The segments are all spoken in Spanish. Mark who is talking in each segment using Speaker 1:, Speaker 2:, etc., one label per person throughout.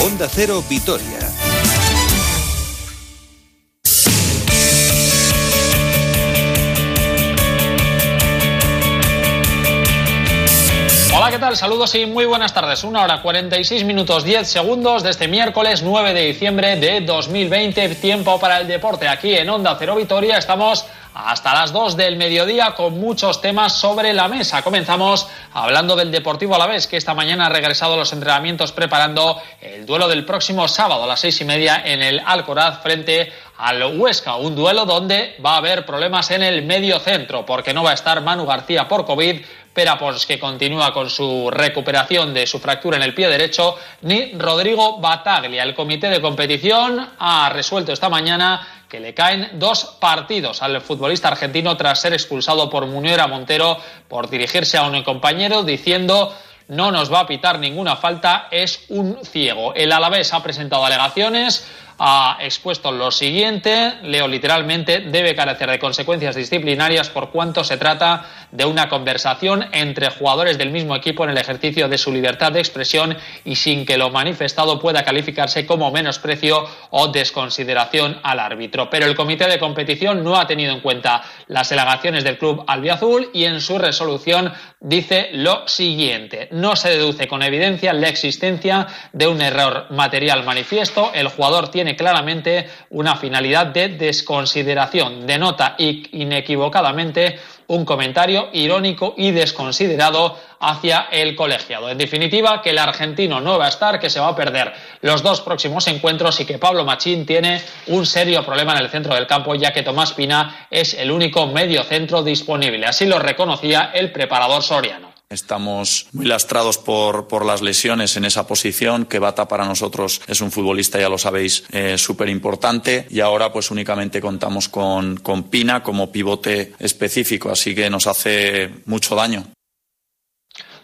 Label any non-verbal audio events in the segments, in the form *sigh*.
Speaker 1: Onda Cero Vitoria.
Speaker 2: ¿Qué tal? Saludos y muy buenas tardes. Una hora 46 minutos 10 segundos de este miércoles 9 de diciembre de 2020. Tiempo para el deporte aquí en Onda Cero Vitoria. Estamos hasta las 2 del mediodía con muchos temas sobre la mesa. Comenzamos hablando del Deportivo Alavés, que esta mañana ha regresado a los entrenamientos preparando el duelo del próximo sábado a las seis y media en el Alcoraz frente al Huesca. Un duelo donde va a haber problemas en el medio centro, porque no va a estar Manu García por COVID, Perapons que continúa con su recuperación de su fractura en el pie derecho, ni Rodrigo Bataglia. El comité de competición ha resuelto esta mañana que le caen dos partidos al futbolista argentino tras ser expulsado por Muñera Montero por dirigirse a un compañero diciendo no nos va a pitar ninguna falta, es un ciego. El Alavés ha presentado alegaciones ha expuesto lo siguiente, leo literalmente, debe carecer de consecuencias disciplinarias por cuanto se trata de una conversación entre jugadores del mismo equipo en el ejercicio de su libertad de expresión y sin que lo manifestado pueda calificarse como menosprecio o desconsideración al árbitro. Pero el comité de competición no ha tenido en cuenta las alegaciones del club albiazul y en su resolución dice lo siguiente. No se deduce con evidencia la existencia de un error material manifiesto. El jugador tiene claramente una finalidad de desconsideración. Denota inequivocadamente un comentario irónico y desconsiderado hacia el colegiado. En definitiva, que el argentino no va a estar, que se va a perder los dos próximos encuentros y que Pablo Machín tiene un serio problema en el centro del campo, ya que Tomás Pina es el único medio centro disponible. Así lo reconocía el preparador soriano.
Speaker 3: Estamos muy lastrados por, por, las lesiones en esa posición, que Bata para nosotros es un futbolista, ya lo sabéis, eh, súper importante y ahora pues únicamente contamos con, con Pina como pivote específico, así que nos hace mucho daño.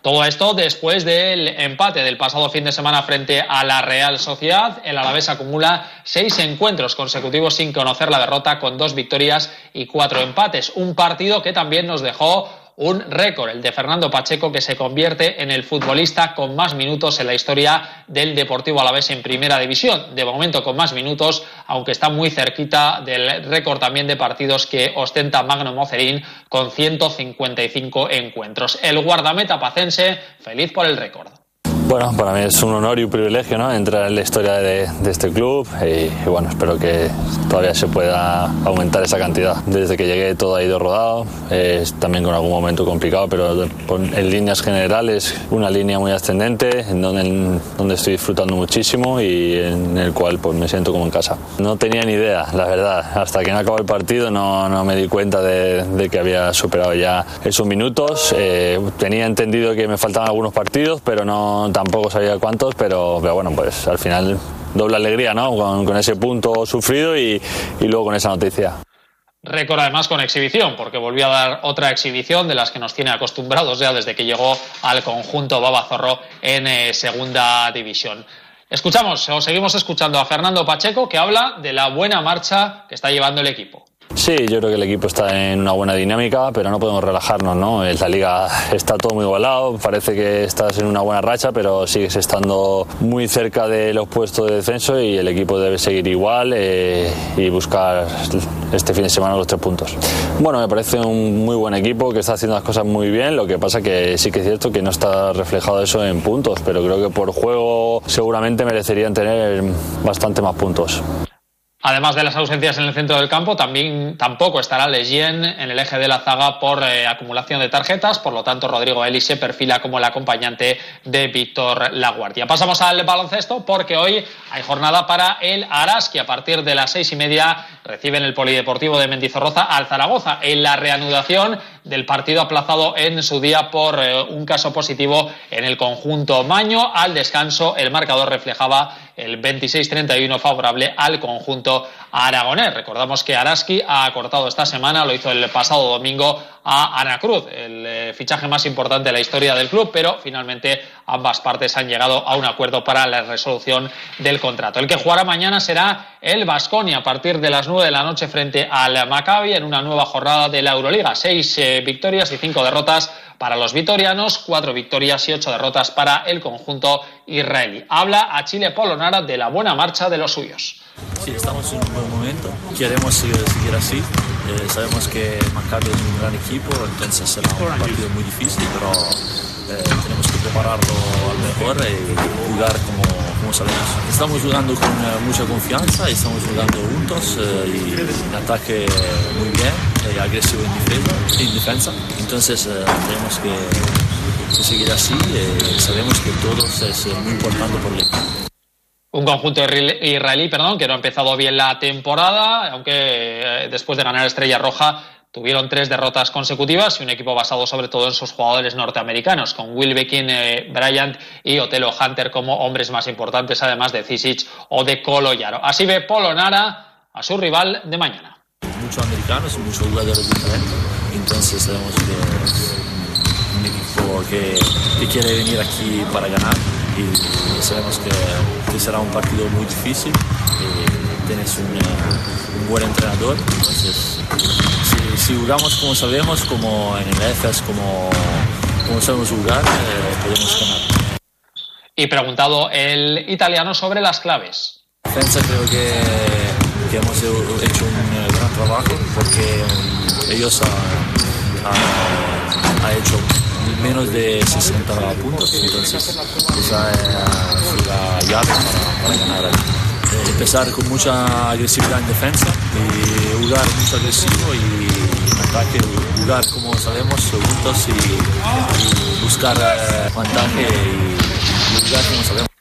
Speaker 2: Todo esto después del empate del pasado fin de semana frente a la Real Sociedad. El Alavés acumula seis encuentros consecutivos sin conocer la derrota con dos victorias y cuatro empates. Un partido que también nos dejó un récord, el de Fernando Pacheco, que se convierte en el futbolista con más minutos en la historia del Deportivo Alavés en Primera División. De momento con más minutos, aunque está muy cerquita del récord también de partidos que ostenta Magno Mocerín con 155 encuentros. El guardameta pacense, feliz por el récord.
Speaker 4: Bueno, para mí es un honor y un privilegio ¿no? entrar en la historia de, de este club y, y, bueno, espero que todavía se pueda aumentar esa cantidad. Desde que llegué todo ha ido rodado, eh, también con algún momento complicado, pero en líneas generales una línea muy ascendente en donde, en donde estoy disfrutando muchísimo y en el cual pues, me siento como en casa. No tenía ni idea, la verdad, hasta que no acabó el partido no, no me di cuenta de, de, que había superado ya esos minutos. Eh, tenía entendido que me faltaban algunos partidos, pero no tampoco sabía cuántos, pero, bueno, pues al final doble alegría, ¿no? Con, ese punto sufrido y, y, luego con esa noticia.
Speaker 2: Récord además con exhibición, porque volvió a dar otra exhibición de las que nos tiene acostumbrados ya desde que llegó al conjunto Babazorro en eh, segunda división. Escuchamos o seguimos escuchando a Fernando Pacheco que habla de la buena marcha que está llevando el equipo.
Speaker 4: Sí, yo creo que el equipo está en una buena dinámica, pero no podemos relajarnos, ¿no? En la liga está todo muy igualado, parece que estás en una buena racha, pero sigues estando muy cerca de los puestos de descenso y el equipo debe seguir igual eh, y buscar este fin de semana los tres puntos. Bueno, me parece un muy buen equipo que está haciendo las cosas muy bien, lo que pasa que sí que es cierto que no está reflejado eso en puntos, pero creo que por juego seguramente merecerían tener bastante más puntos.
Speaker 2: Además de las ausencias en el centro del campo, también tampoco estará Leyen en el eje de la zaga por eh, acumulación de tarjetas, por lo tanto Rodrigo Eli se perfila como el acompañante de Víctor Laguardia. Pasamos al baloncesto porque hoy hay jornada para el Araski. A partir de las seis y media reciben el Polideportivo de Mendizorroza al Zaragoza en la reanudación del partido aplazado en su día por eh, un caso positivo en el conjunto Maño. Al descanso el marcador reflejaba el 26-31 favorable al conjunto aragonés. Recordamos que Araski ha cortado esta semana, lo hizo el pasado domingo a Ana Cruz, el eh, fichaje más importante de la historia del club, pero finalmente ambas partes han llegado a un acuerdo para la resolución del contrato. El que jugará mañana será el Vasconia a partir de las 9 de la noche frente al Maccabi en una nueva jornada de la Euroliga. Seis eh, victorias y cinco derrotas para los vitorianos, cuatro victorias y ocho derrotas para el conjunto israelí. Habla a Chile Polonara de la buena marcha de los suyos.
Speaker 1: Sí, estamos en un buen momento, queremos seguir, así. Eh, sabemos que Maccabi es un gran equipo, entonces será un partido muy difícil, pero eh, tenemos que prepararlo al mejor y jugar como, como sabemos. Estamos jugando con eh, mucha confianza estamos jugando juntos y en ataque muy bien, y agresivo en defensa. Entonces tenemos que, seguir así y sabemos que todo es muy importante por el equipo.
Speaker 2: Un conjunto israelí, perdón, que no ha empezado bien la temporada, aunque eh, después de ganar Estrella Roja tuvieron tres derrotas consecutivas y un equipo basado sobre todo en sus jugadores norteamericanos, con Will Beckin, eh, Bryant y Otelo Hunter como hombres más importantes, además de Zisic o de Coloyaro. Así ve Polo Nara a su rival de mañana.
Speaker 1: Muchos americanos y muchos jugadores diferentes, entonces sabemos que un equipo que quiere venir aquí para ganar y sabemos que, será un partido muy difícil. Y tienes un, un, buen entrenador, entonces si, jugamos como sabemos, como en el EFES, como, como sabemos jugar, eh, podemos ganar.
Speaker 2: Y preguntado el italiano sobre las claves.
Speaker 1: Defensa creo que, que hemos hecho un trabajo porque ellos han ha hecho menos de 60 puntos, entonces esa es la llave para, ganar. Eh, empezar con mucha agresividad en defensa y jugar mucho agresivo y en ataque jugar como sabemos juntos y, buscar eh, vantaje y, jugar como sabemos.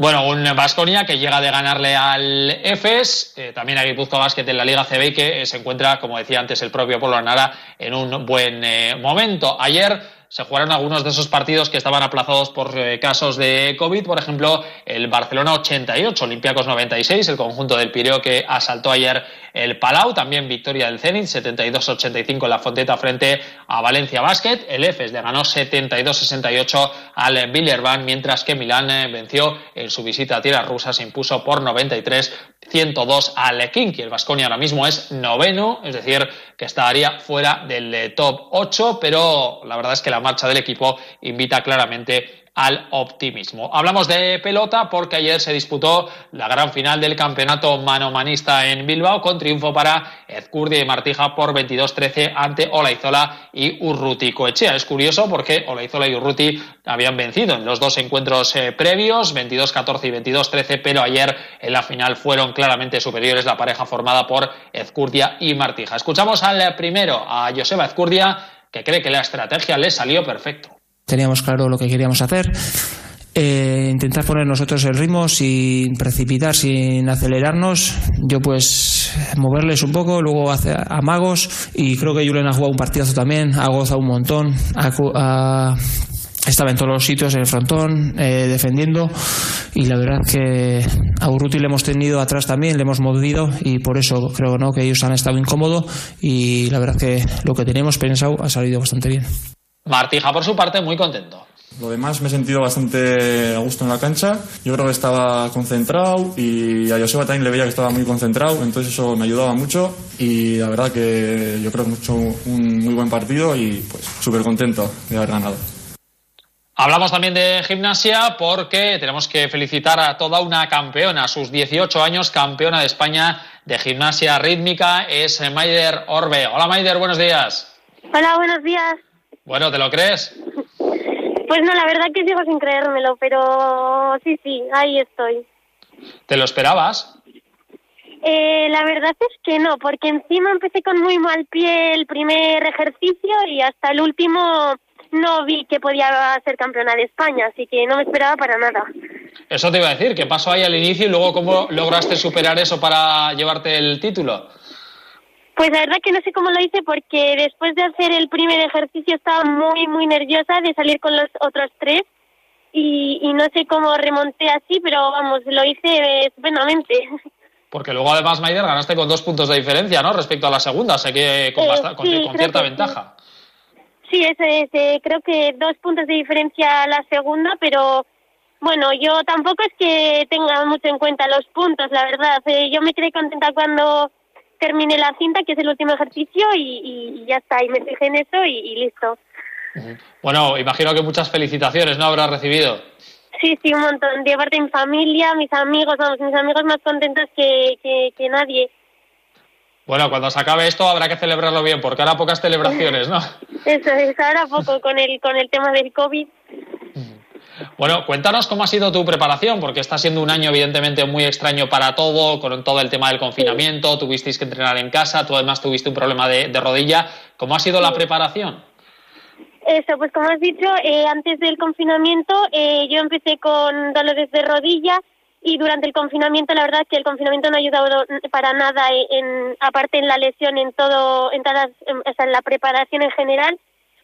Speaker 2: Bueno, un Vasconia que llega de ganarle al EFES, eh, también hay Guipuzcoa Basket en la Liga CB que se encuentra, como decía antes el propio Polo Anara, en un buen momento. Ayer se jugaron algunos de esos partidos que estaban aplazados por eh, casos de COVID, por ejemplo, el Barcelona 88, Olympiacos 96, el conjunto del Pireo que asaltó ayer el Palau, también victoria del Zenit 72-85 en la Fonteta frente a Valencia Basket, el EFES le ganó 72-68 al Villerban, mientras que Milán eh, venció en su visita a tierras rusas, se impuso por 93 102 al Kinky. El Vasconia ahora mismo es noveno, es decir, que estaría fuera del eh, top 8, pero la verdad es que la marcha del equipo invita claramente al optimismo. Hablamos de pelota porque ayer se disputó la gran final del campeonato manomanista en Bilbao con triunfo para Ezcurdia y Martija por 22-13 ante Olaizola y Urruti Coechea. Es curioso porque Olaizola y Urruti habían vencido en los dos encuentros eh, previos, 22-14 y 22-13, pero ayer en la final fueron claramente superiores la pareja formada por Ezcurdia y Martija. Escuchamos al primero, a Joseba Ezcurdia, que cree que la estrategia le salió perfecto
Speaker 5: teníamos claro lo que queríamos hacer. Eh, intentar poner nosotros el ritmo sin precipitar, sin acelerarnos. Yo pues moverles un poco, luego hace amagos y creo que Julen ha jugado un partidazo también, ha gozado un montón, ha, estaba en todos los sitios en el frontón, eh, defendiendo y la verdad que a Urruti le hemos tenido atrás también, le hemos movido y por eso creo ¿no? que ellos han estado incómodos y la verdad que lo que teníamos pensado ha salido bastante bien.
Speaker 2: Martija, por su parte, muy contento.
Speaker 6: Lo demás me he sentido bastante a gusto en la cancha. Yo creo que estaba concentrado y a Joseba también le veía que estaba muy concentrado, entonces eso me ayudaba mucho y la verdad que yo creo que hemos hecho un muy buen partido y pues súper contento de haber ganado.
Speaker 2: Hablamos también de gimnasia porque tenemos que felicitar a toda una campeona, a sus 18 años, campeona de España de gimnasia rítmica, es Maider Orbe. Hola Maider, buenos días.
Speaker 7: Hola, buenos días.
Speaker 2: Bueno, ¿te lo crees?
Speaker 7: Pues no, la verdad que sigo sin creérmelo, pero sí, sí, ahí estoy.
Speaker 2: ¿Te lo esperabas?
Speaker 7: Eh, la verdad es que no, porque encima empecé con muy mal pie el primer ejercicio y hasta el último no vi que podía ser campeona de España, así que no me esperaba para nada.
Speaker 2: Eso te iba a decir, ¿qué pasó ahí al inicio y luego cómo lograste superar eso para llevarte el título?
Speaker 7: Pues la verdad que no sé cómo lo hice porque después de hacer el primer ejercicio estaba muy, muy nerviosa de salir con los otros tres y, no sé cómo remonté así, pero vamos, lo hice estupendamente. *laughs*
Speaker 2: Porque luego además, Maider, ganaste con dos puntos de diferencia, ¿no? Respecto a la segunda, sé que con, eh, cierta ventaja.
Speaker 7: Sí, eso es, eh, creo que dos puntos de diferencia a la segunda, pero bueno, yo tampoco es que tenga mucho en cuenta los puntos, la verdad. Eh, yo me quedé contenta cuando terminé la cinta, que es el último ejercicio, y, ya está, y me fijé en eso y, listo.
Speaker 2: Bueno, imagino que muchas felicitaciones, ¿no? Habrás recibido.
Speaker 7: Sí, sí, un montón. De parte de mi familia, mis amigos, vamos, mis amigos más contentos que, que, nadie.
Speaker 2: Bueno, cuando se acabe esto habrá que celebrarlo bien, porque ahora pocas celebraciones, ¿no? *laughs*
Speaker 7: Eso es, ahora poco con el, con el tema del COVID.
Speaker 2: Bueno, cuéntanos cómo ha sido tu preparación, porque está siendo un año evidentemente muy extraño para todo, con todo el tema del confinamiento, tuvisteis que entrenar en casa, tú además tuviste un problema de, rodilla. ¿Cómo ha sido la preparación?
Speaker 7: Eso, pues como has dicho, eh, antes del confinamiento eh, yo empecé con dolores de rodilla y durante el confinamiento la verdad que el confinamiento no ha ayudado para nada en, aparte en la lesión en todo en todas en la preparación en general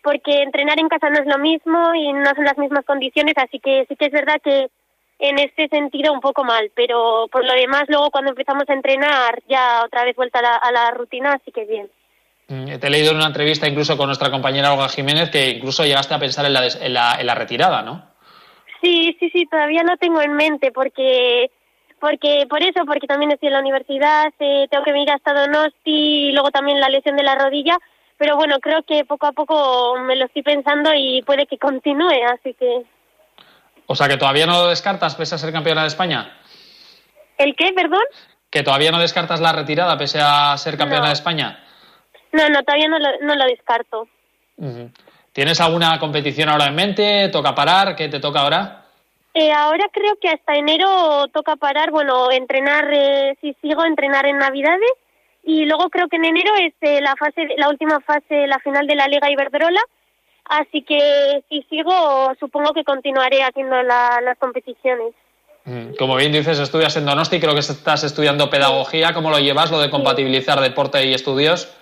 Speaker 7: porque entrenar en casa no es lo mismo y no son las mismas condiciones, así que sí que es verdad que en este sentido un poco mal, pero por lo demás luego cuando empezamos a entrenar ya otra vez vuelta a la, rutina, así que bien.
Speaker 2: Mm, te he leído en una entrevista incluso con nuestra compañera Olga Jiménez que incluso llegaste a pensar en la, en la, en la retirada, ¿no?
Speaker 7: Sí, sí, sí, todavía no tengo en mente porque porque por eso, porque también estoy en la universidad, eh, tengo que venir hasta Donosti y luego también la lesión de la rodilla, pero bueno, creo que poco a poco me lo estoy pensando y puede que continúe, así que...
Speaker 2: O sea, que todavía no lo descartas pese a ser campeona de España.
Speaker 7: ¿El qué, perdón?
Speaker 2: Que todavía no descartas la retirada pese a ser campeona de España.
Speaker 7: No, no, todavía no lo, no lo descarto.
Speaker 2: ¿Tienes alguna competición ahora en mente? ¿Toca parar? ¿Qué te toca ahora?
Speaker 7: Eh, ahora creo que hasta enero toca parar, bueno, entrenar, eh, si sigo, entrenar en Navidades y luego creo que en enero es eh, la fase la última fase la final de la Liga Iberdrola. Así que si sigo supongo que continuaré haciendo las competiciones.
Speaker 2: Mm, como bien dices estudias en Donosti creo que estás estudiando pedagogía. Cómo lo llevas lo de compatibilizar deporte y estudios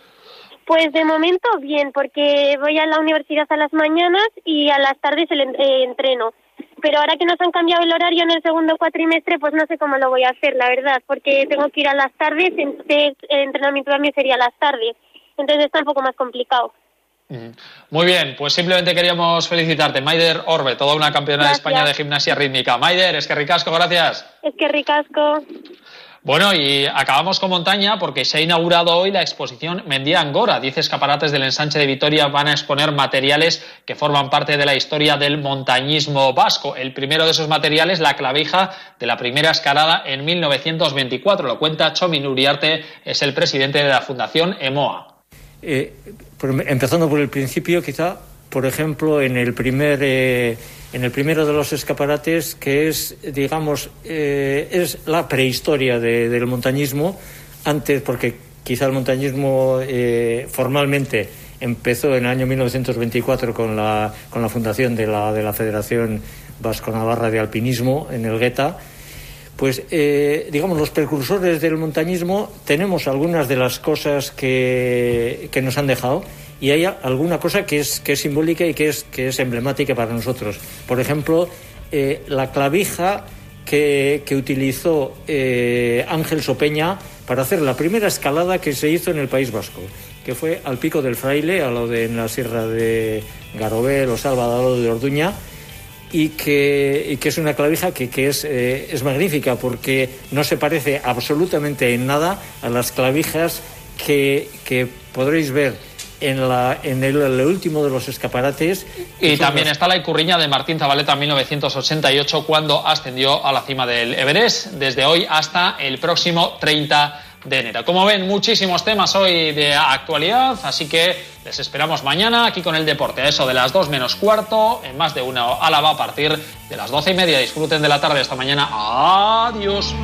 Speaker 7: pues de momento bien porque voy a la universidad a las mañanas y a las tardes el, eh, entreno pero ahora que nos han cambiado el horario en el segundo cuatrimestre, pues no sé cómo lo voy a hacer, la verdad, porque tengo que ir a las tardes, entonces el entrenamiento también sería a las tardes, entonces está un poco más complicado.
Speaker 2: Muy bien, pues simplemente queríamos felicitarte, Maider Orbe, toda una campeona de España de gimnasia rítmica. Maider, es que ricasco, gracias.
Speaker 7: Es que ricasco.
Speaker 2: Bueno, y acabamos con montaña porque se ha inaugurado hoy la exposición Mendía Angora. Diez escaparates del ensanche de Vitoria van a exponer materiales que forman parte de la historia del montañismo vasco. El primero de esos materiales, la clavija de la primera escalada en 1924. Lo cuenta Chomin Uriarte, es el presidente de la Fundación EMOA.
Speaker 8: Eh, empezando por el principio, quizá, por ejemplo, en el primer. Eh, en el primero de los escaparates, que es, digamos, eh, es la prehistoria del montañismo, antes, porque quizá el montañismo eh, formalmente empezó en el año 1924 con la, con la fundación de la, de la Federación Vasco-Navarra de Alpinismo en el Gueta, pues eh, digamos los precursores del montañismo tenemos algunas de las cosas que, que nos han dejado y hay alguna cosa que es, que es simbólica y que es, que es emblemática para nosotros. Por ejemplo, eh, la clavija que, que utilizó eh, Ángel Sopeña para hacer la primera escalada que se hizo en el País Vasco, que fue al Pico del Fraile, a lo de en la Sierra de Garobel o Salvador de Orduña, y que, y que, es una clavija que, que es, eh, es, magnífica porque no se parece absolutamente en nada a las clavijas que, que podréis ver en, la, en el, último de los escaparates.
Speaker 2: Y también está la Icurriña de Martín Zabaleta en 1988 cuando ascendió a la cima del Everest, desde hoy hasta el próximo 30 de enero. Como ven, muchísimos temas hoy de actualidad, así que les esperamos mañana aquí con el deporte, eso de las 2 menos cuarto, en más de una Álava a partir de las 12 y media. Disfruten de la tarde esta mañana. Adiós.